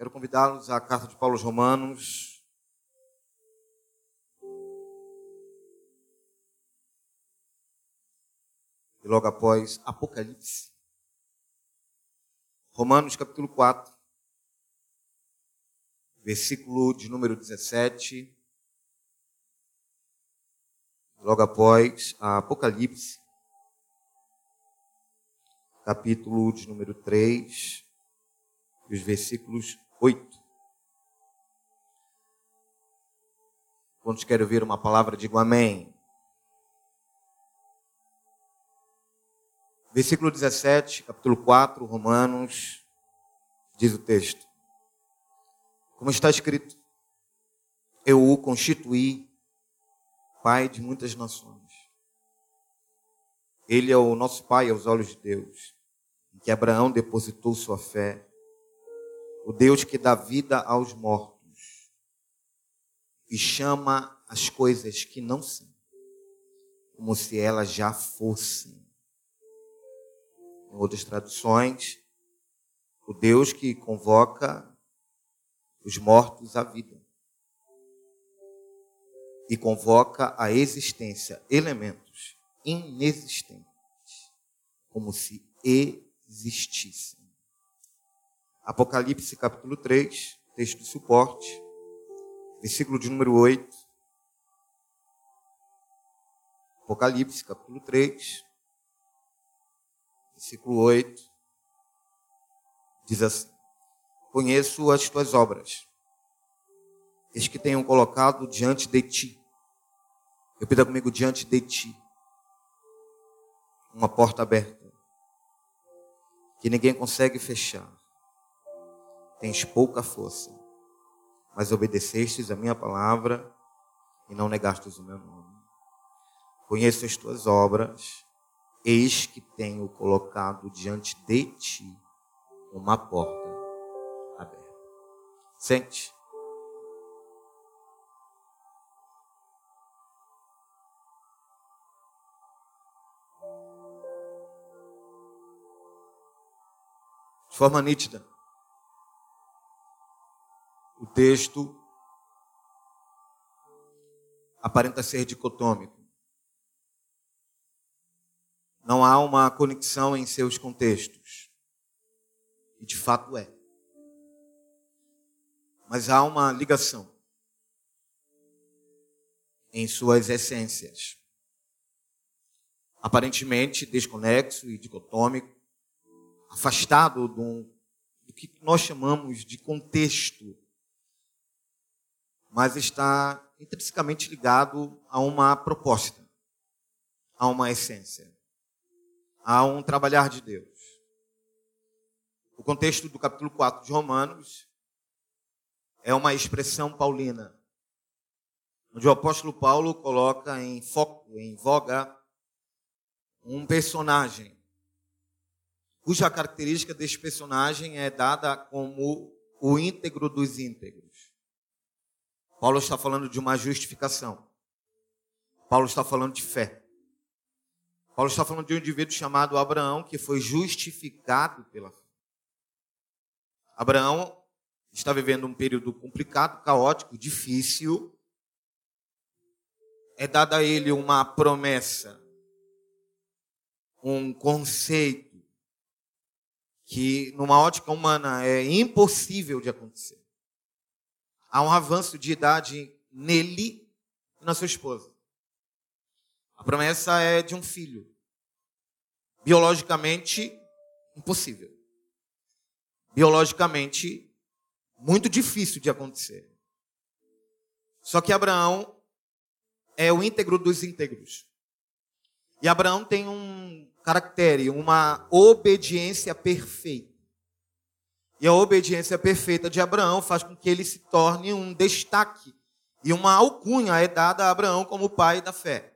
Quero convidá-los à carta de Paulo aos Romanos. E logo após Apocalipse. Romanos capítulo 4, versículo de número 17. Logo após Apocalipse, capítulo de número 3, os versículos 8. Quantos querem ouvir uma palavra, digo amém. Versículo 17, capítulo 4, Romanos, diz o texto. Como está escrito, eu o constituí pai de muitas nações. Ele é o nosso pai aos olhos de Deus, em que Abraão depositou sua fé, o Deus que dá vida aos mortos e chama as coisas que não são, como se elas já fossem. Em outras traduções, o Deus que convoca os mortos à vida e convoca à existência elementos inexistentes, como se existissem. Apocalipse capítulo 3, texto de suporte, versículo de número 8. Apocalipse capítulo 3, versículo 8, diz assim: Conheço as tuas obras, eis que tenho colocado diante de ti. Repita comigo, diante de ti, uma porta aberta, que ninguém consegue fechar. Tens pouca força, mas obedecestes a minha palavra e não negastes o meu nome. Conheço as tuas obras, Eis que tenho colocado diante de ti uma porta aberta. Sente. De forma nítida, o texto aparenta ser dicotômico. Não há uma conexão em seus contextos. E de fato é. Mas há uma ligação em suas essências. Aparentemente desconexo e dicotômico, afastado do, do que nós chamamos de contexto, mas está intrinsecamente ligado a uma proposta, a uma essência a um trabalhar de Deus. O contexto do capítulo 4 de Romanos é uma expressão paulina, onde o apóstolo Paulo coloca em foco, em voga, um personagem, cuja característica desse personagem é dada como o íntegro dos íntegros. Paulo está falando de uma justificação. Paulo está falando de fé. Paulo está falando de um indivíduo chamado Abraão, que foi justificado pela fé. Abraão está vivendo um período complicado, caótico, difícil. É dada a ele uma promessa, um conceito que, numa ótica humana, é impossível de acontecer. Há um avanço de idade nele e na sua esposa. A promessa é de um filho. Biologicamente, impossível. Biologicamente, muito difícil de acontecer. Só que Abraão é o íntegro dos íntegros. E Abraão tem um caractere, uma obediência perfeita. E a obediência perfeita de Abraão faz com que ele se torne um destaque. E uma alcunha é dada a Abraão como pai da fé.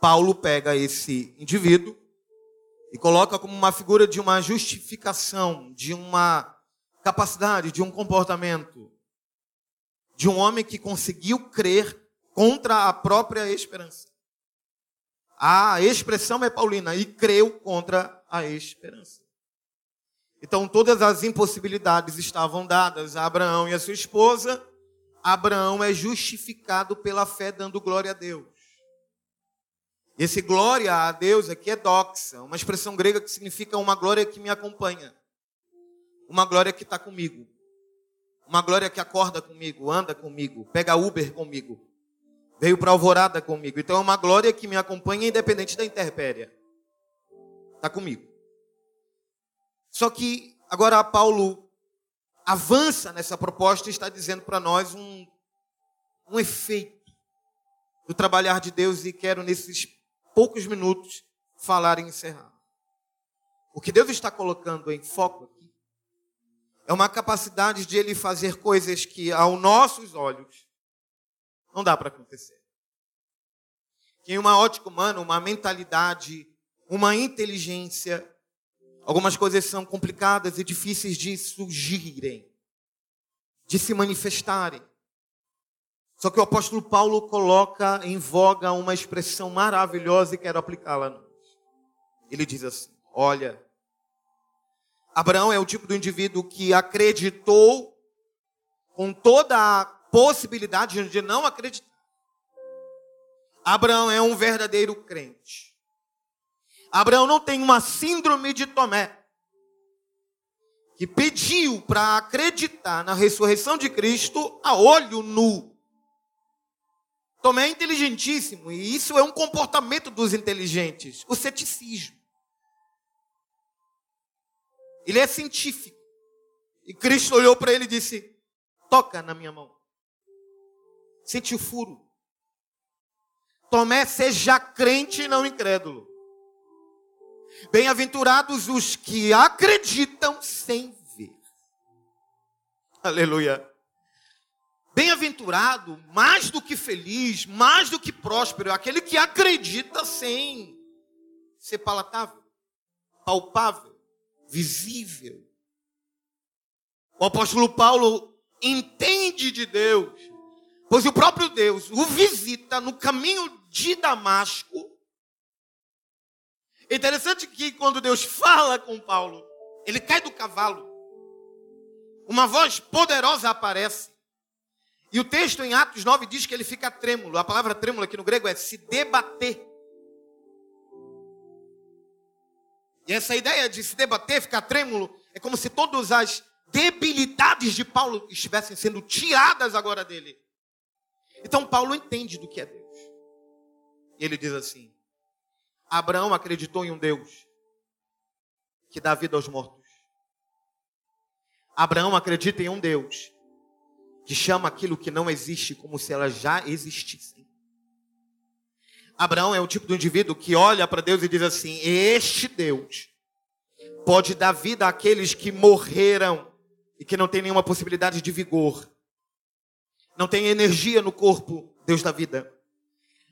Paulo pega esse indivíduo e coloca como uma figura de uma justificação, de uma capacidade, de um comportamento, de um homem que conseguiu crer contra a própria esperança. A expressão é paulina, e creu contra a esperança. Então todas as impossibilidades estavam dadas a Abraão e a sua esposa. Abraão é justificado pela fé, dando glória a Deus. Esse glória a Deus aqui é doxa, uma expressão grega que significa uma glória que me acompanha, uma glória que está comigo, uma glória que acorda comigo, anda comigo, pega Uber comigo, veio para alvorada comigo. Então é uma glória que me acompanha independente da intempérie. Está comigo. Só que agora Paulo avança nessa proposta e está dizendo para nós um, um efeito do trabalhar de Deus e quero nesses poucos minutos falar e encerrar. O que Deus está colocando em foco aqui é uma capacidade de Ele fazer coisas que, aos nossos olhos, não dá para acontecer. Que em uma ótica humana, uma mentalidade, uma inteligência, algumas coisas são complicadas e difíceis de surgirem, de se manifestarem. Só que o apóstolo Paulo coloca em voga uma expressão maravilhosa e quero aplicá-la. Ele diz assim: Olha, Abraão é o tipo do indivíduo que acreditou com toda a possibilidade de não acreditar. Abraão é um verdadeiro crente. Abraão não tem uma síndrome de Tomé, que pediu para acreditar na ressurreição de Cristo a olho nu. Tomé é inteligentíssimo, e isso é um comportamento dos inteligentes, o ceticismo. Ele é científico. E Cristo olhou para ele e disse: Toca na minha mão. Sente o furo. Tomé, seja crente e não incrédulo. Bem-aventurados os que acreditam sem ver. Aleluia. Bem-aventurado, mais do que feliz, mais do que próspero, aquele que acredita sem ser palatável, palpável, visível. O apóstolo Paulo entende de Deus, pois o próprio Deus o visita no caminho de Damasco. É interessante que quando Deus fala com Paulo, ele cai do cavalo. Uma voz poderosa aparece. E o texto em Atos 9 diz que ele fica trêmulo. A palavra trêmulo aqui no grego é se debater. E essa ideia de se debater, ficar trêmulo, é como se todas as debilidades de Paulo estivessem sendo tiradas agora dele. Então Paulo entende do que é Deus. Ele diz assim: Abraão acreditou em um Deus que dá vida aos mortos. Abraão acredita em um Deus que chama aquilo que não existe como se ela já existisse. Abraão é o tipo de indivíduo que olha para Deus e diz assim: Este Deus pode dar vida àqueles que morreram e que não tem nenhuma possibilidade de vigor, não tem energia no corpo, Deus dá vida,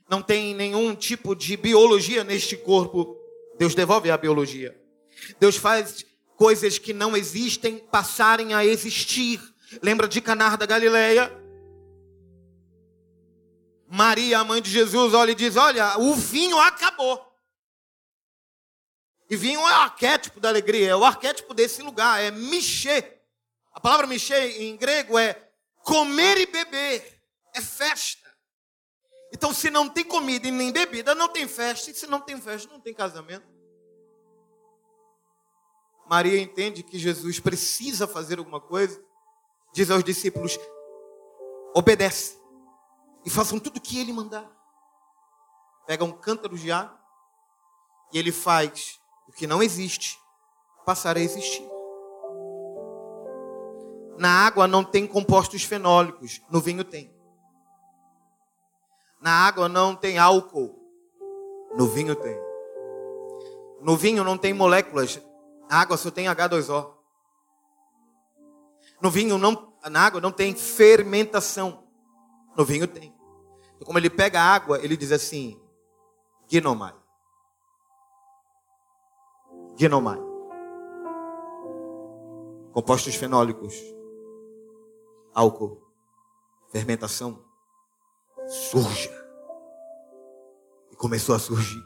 não tem nenhum tipo de biologia neste corpo, Deus devolve a biologia. Deus faz coisas que não existem passarem a existir. Lembra de Canar da Galileia? Maria, a mãe de Jesus, olha e diz: Olha, o vinho acabou. E vinho é o arquétipo da alegria, é o arquétipo desse lugar, é mexer. A palavra mexer em grego é comer e beber, é festa. Então, se não tem comida e nem bebida, não tem festa. E se não tem festa, não tem casamento. Maria entende que Jesus precisa fazer alguma coisa diz aos discípulos: obedece e façam tudo o que ele mandar. Pega um cântaro de água e ele faz o que não existe passar a existir. Na água não tem compostos fenólicos, no vinho tem. Na água não tem álcool, no vinho tem. No vinho não tem moléculas, na água só tem H2O. No vinho não, na água não tem fermentação. No vinho tem. Então, como ele pega a água, ele diz assim: Ginomai. Ginomai. Compostos fenólicos. Álcool. Fermentação. Surja. E começou a surgir.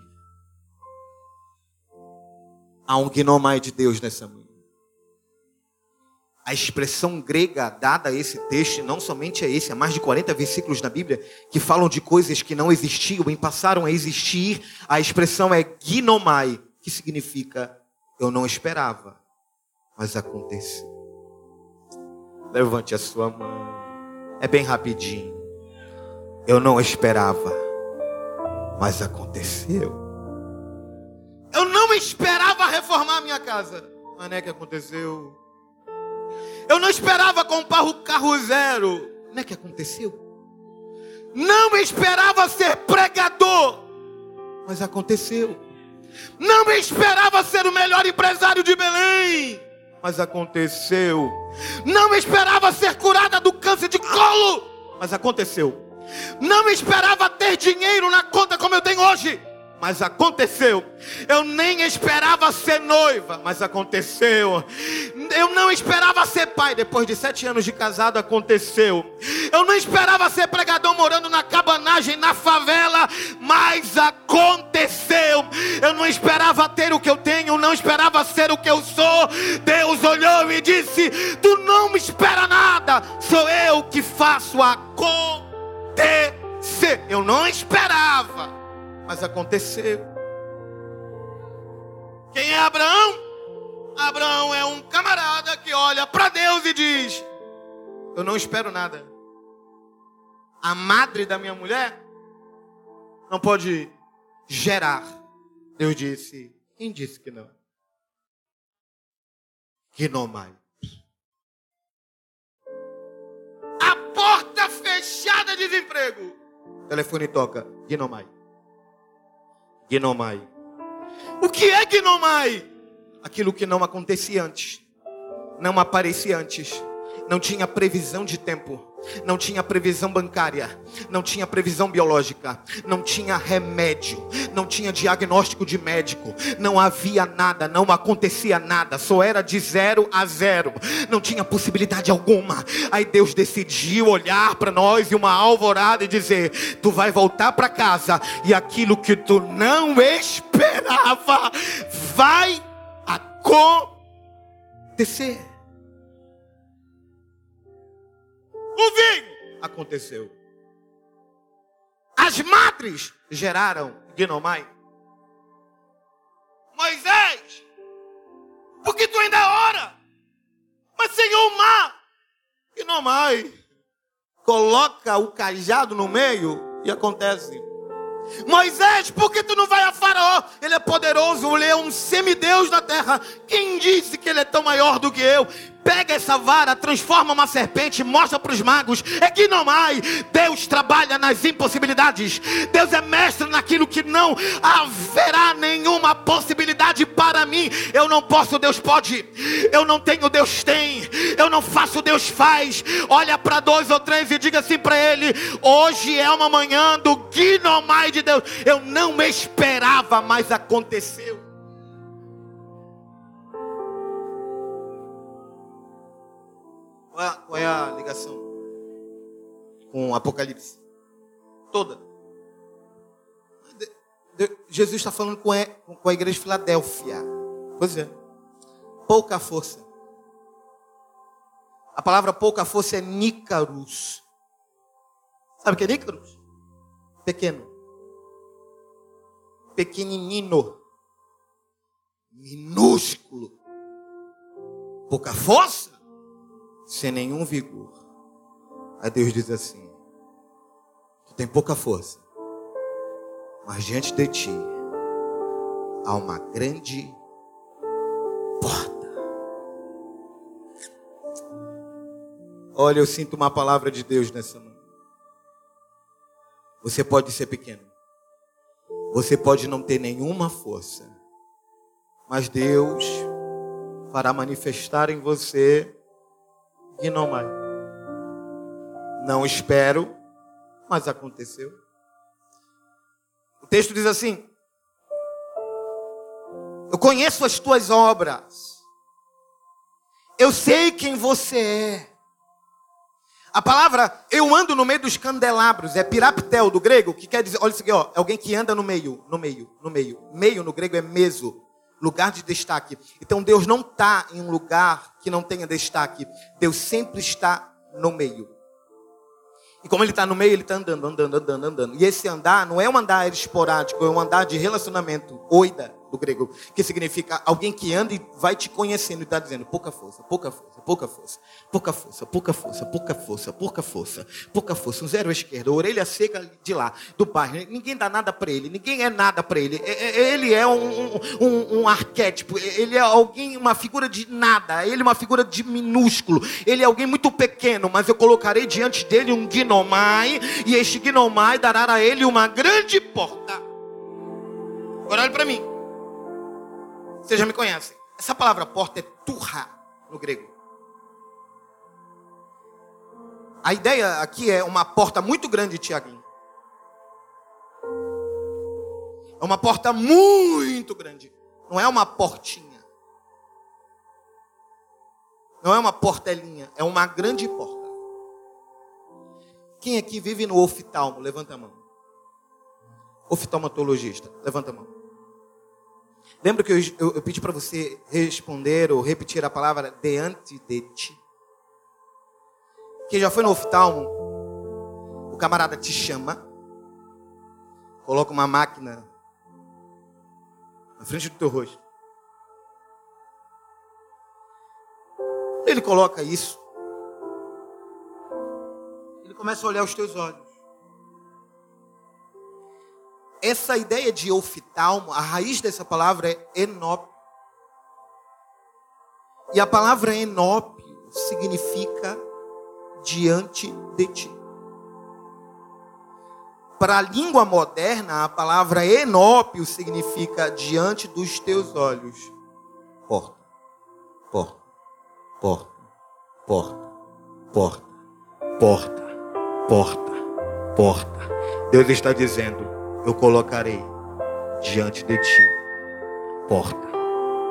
Há um Ginomai de Deus nessa manhã. A expressão grega dada a esse texto, não somente é esse, há mais de 40 versículos na Bíblia que falam de coisas que não existiam e passaram a existir. A expressão é ginomai, que significa eu não esperava, mas aconteceu. Levante a sua mão. É bem rapidinho. Eu não esperava, mas aconteceu. Eu não esperava reformar minha casa, mas não é que aconteceu. Eu não esperava comprar o carro zero. Não é que aconteceu? Não esperava ser pregador. Mas aconteceu. Não esperava ser o melhor empresário de Belém. Mas aconteceu. Não esperava ser curada do câncer de colo. Mas aconteceu. Não esperava ter dinheiro na conta como eu tenho hoje mas aconteceu. Eu nem esperava ser noiva, mas aconteceu. Eu não esperava ser pai, depois de sete anos de casado, aconteceu. Eu não esperava ser pregador morando na cabanagem, na favela, mas aconteceu. Eu não esperava ter o que eu tenho, não esperava ser o que eu sou. Deus olhou e disse: Tu não me espera nada, sou eu que faço acontecer. Eu não esperava mas aconteceu. Quem é Abraão? Abraão é um camarada que olha para Deus e diz: Eu não espero nada. A madre da minha mulher não pode gerar. Deus disse: Quem disse que não? Que não mais. Desemprego. O telefone toca. Ginomai. Ginomai. O que é Ginomai? Aquilo que não acontecia antes, não aparecia antes, não tinha previsão de tempo não tinha previsão bancária, não tinha previsão biológica, não tinha remédio, não tinha diagnóstico de médico, não havia nada, não acontecia nada, só era de zero a zero, não tinha possibilidade alguma. Aí Deus decidiu olhar para nós e uma alvorada e dizer: Tu vai voltar para casa e aquilo que tu não esperava vai acontecer. O vinho aconteceu. As madres geraram Ginomai. Moisés, porque tu ainda ora? Mas Senhor, o mar, Ginomai, coloca o cajado no meio e acontece. Moisés, por que tu não vai a Faraó? Ele é poderoso, ele é um semideus na terra. Quem disse que ele é tão maior do que eu? Pega essa vara, transforma uma serpente, mostra para os magos. É que não mais. Deus trabalha nas impossibilidades. Deus é mestre naquilo que não haverá nenhuma possibilidade para mim. Eu não posso, Deus pode. Eu não tenho, Deus tem. Eu não faço, Deus faz. Olha para dois ou três e diga assim para ele: hoje é uma manhã do Guinomai de Deus. Eu não esperava, mas aconteceu. Qual é, qual é a ligação com Apocalipse? Toda. Jesus está falando com a, com a igreja de Filadélfia. Pois é. Pouca força. A palavra pouca força é nícaros. Sabe o que é nícaros? Pequeno. Pequenino. Minúsculo. Pouca força sem nenhum vigor. Aí Deus diz assim: Tu tem pouca força, mas diante de ti há uma grande porta. Olha, eu sinto uma palavra de Deus nessa noite. Você pode ser pequeno. Você pode não ter nenhuma força. Mas Deus fará manifestar em você e não mais. Não espero, mas aconteceu. O texto diz assim: Eu conheço as tuas obras. Eu sei quem você é. A palavra eu ando no meio dos candelabros é piraptel do grego, que quer dizer, olha isso aqui, ó, é alguém que anda no meio, no meio, no meio. Meio no grego é meso. Lugar de destaque. Então Deus não está em um lugar que não tenha destaque. Deus sempre está no meio. E como ele está no meio, ele está andando, andando, andando, andando. E esse andar não é um andar esporádico, é um andar de relacionamento. Oida do grego, que significa alguém que anda e vai te conhecendo e está dizendo pouca força, pouca força, pouca força, pouca força, pouca força, pouca força, pouca força, pouca força, um zero à esquerda, orelha seca de lá, do bairro. Ninguém dá nada para ele, ninguém é nada para ele. Ele é um, um, um, arquétipo, ele é alguém, uma figura de nada, ele é uma figura de minúsculo, ele é alguém muito pequeno, mas eu colocarei diante dele um gnomai, e este gnomai dará a ele uma grande porta. Agora olhe para mim. Vocês já me conhecem. Essa palavra porta é turra no grego. A ideia aqui é uma porta muito grande, Tiaguinho. É uma porta muito grande. Não é uma portinha. Não é uma portelinha. É uma grande porta. Quem aqui vive no oftalmo? Levanta a mão. Oftalmatologista. Levanta a mão. Lembra que eu, eu, eu pedi para você responder ou repetir a palavra diante de ti? Quem já foi no oftalmo, o camarada te chama, coloca uma máquina na frente do teu rosto. Ele coloca isso. Ele começa a olhar os teus olhos essa ideia de oftalmo, a raiz dessa palavra é enop. E a palavra enop significa diante de ti. Para a língua moderna, a palavra enópio significa diante dos teus olhos. Porta, porta, porta, porta, porta, porta, porta, porta. Deus está dizendo: eu colocarei diante de ti porta,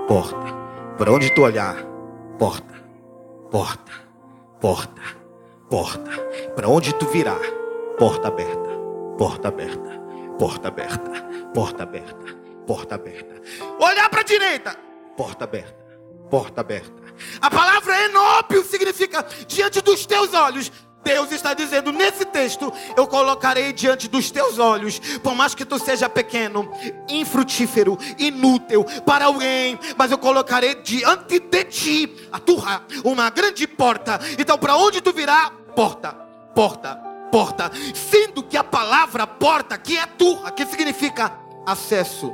porta. Para onde tu olhar, porta, porta, porta, porta. Para onde tu virar, porta aberta, porta aberta, porta aberta, porta aberta, porta aberta. Olhar para a direita, porta aberta, porta aberta. A palavra enópio significa diante dos teus olhos Deus está dizendo nesse texto: Eu colocarei diante dos teus olhos, por mais que tu seja pequeno, infrutífero, inútil para alguém, mas eu colocarei diante de ti a turra, uma grande porta. Então, para onde tu virá? Porta, porta, porta. Sendo que a palavra porta, que é turra, que significa acesso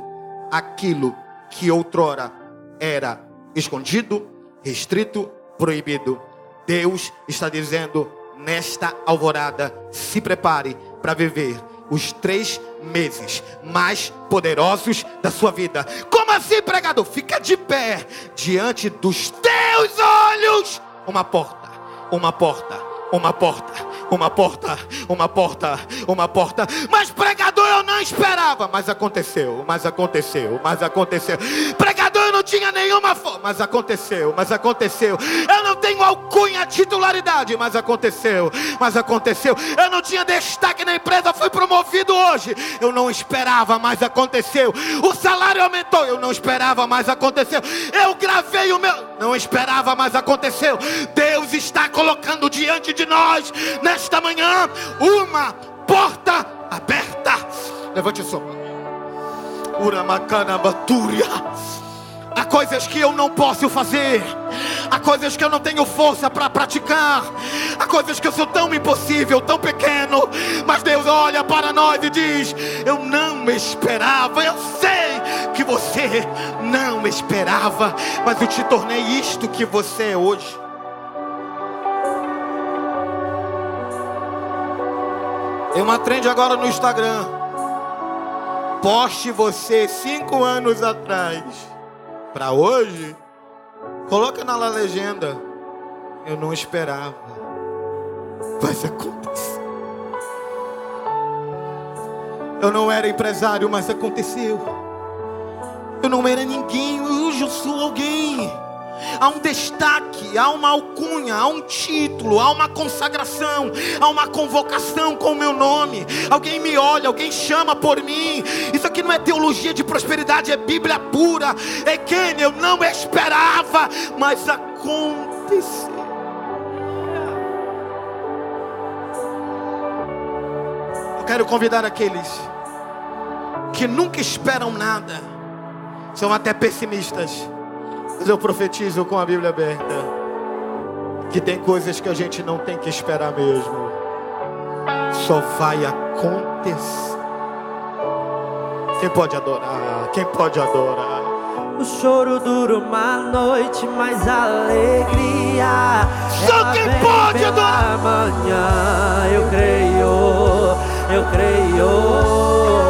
àquilo que outrora era escondido, restrito, proibido. Deus está dizendo nesta alvorada, se prepare para viver os três meses mais poderosos da sua vida. Como assim, pregador? Fica de pé diante dos teus olhos. Uma porta, uma porta, uma porta, uma porta, uma porta, uma porta. Mas pregador, eu não esperava. Mas aconteceu, mas aconteceu, mas aconteceu. Pregador, eu não tinha nenhuma forma. Mas aconteceu, mas aconteceu. Eu não tenho alcunha, titularidade. Mas aconteceu, mas aconteceu. Eu não tinha destaque na empresa, fui promovido hoje. Eu não esperava, mas aconteceu. O salário aumentou, eu não esperava, mas aconteceu. Eu gravei o meu, não esperava, mas aconteceu. Deus está colocando diante de nós, nesta manhã, uma porta aberta. Levante a sua mão. Uramacana Batúria. Há coisas que eu não posso fazer. Há coisas que eu não tenho força para praticar. Há coisas que eu sou tão impossível, tão pequeno. Mas Deus olha para nós e diz: Eu não esperava. Eu sei que você não esperava. Mas eu te tornei isto que você é hoje. Tem uma trend agora no Instagram. Poste você cinco anos atrás para hoje, coloca na legenda. Eu não esperava, mas aconteceu. Eu não era empresário, mas aconteceu. Eu não era ninguém, hoje eu sou alguém. Há um destaque, há uma alcunha, há um título, há uma consagração, há uma convocação com o meu nome. Alguém me olha, alguém chama por mim. Isso aqui não é teologia de prosperidade, é Bíblia pura. É quem eu não esperava, mas aconteceu. Eu quero convidar aqueles que nunca esperam nada, são até pessimistas mas eu profetizo com a Bíblia aberta que tem coisas que a gente não tem que esperar mesmo. Só vai acontecer. Quem pode adorar? Quem pode adorar? O choro dura uma noite, mas a alegria. Só quem pode adorar? Amanhã eu creio, eu creio.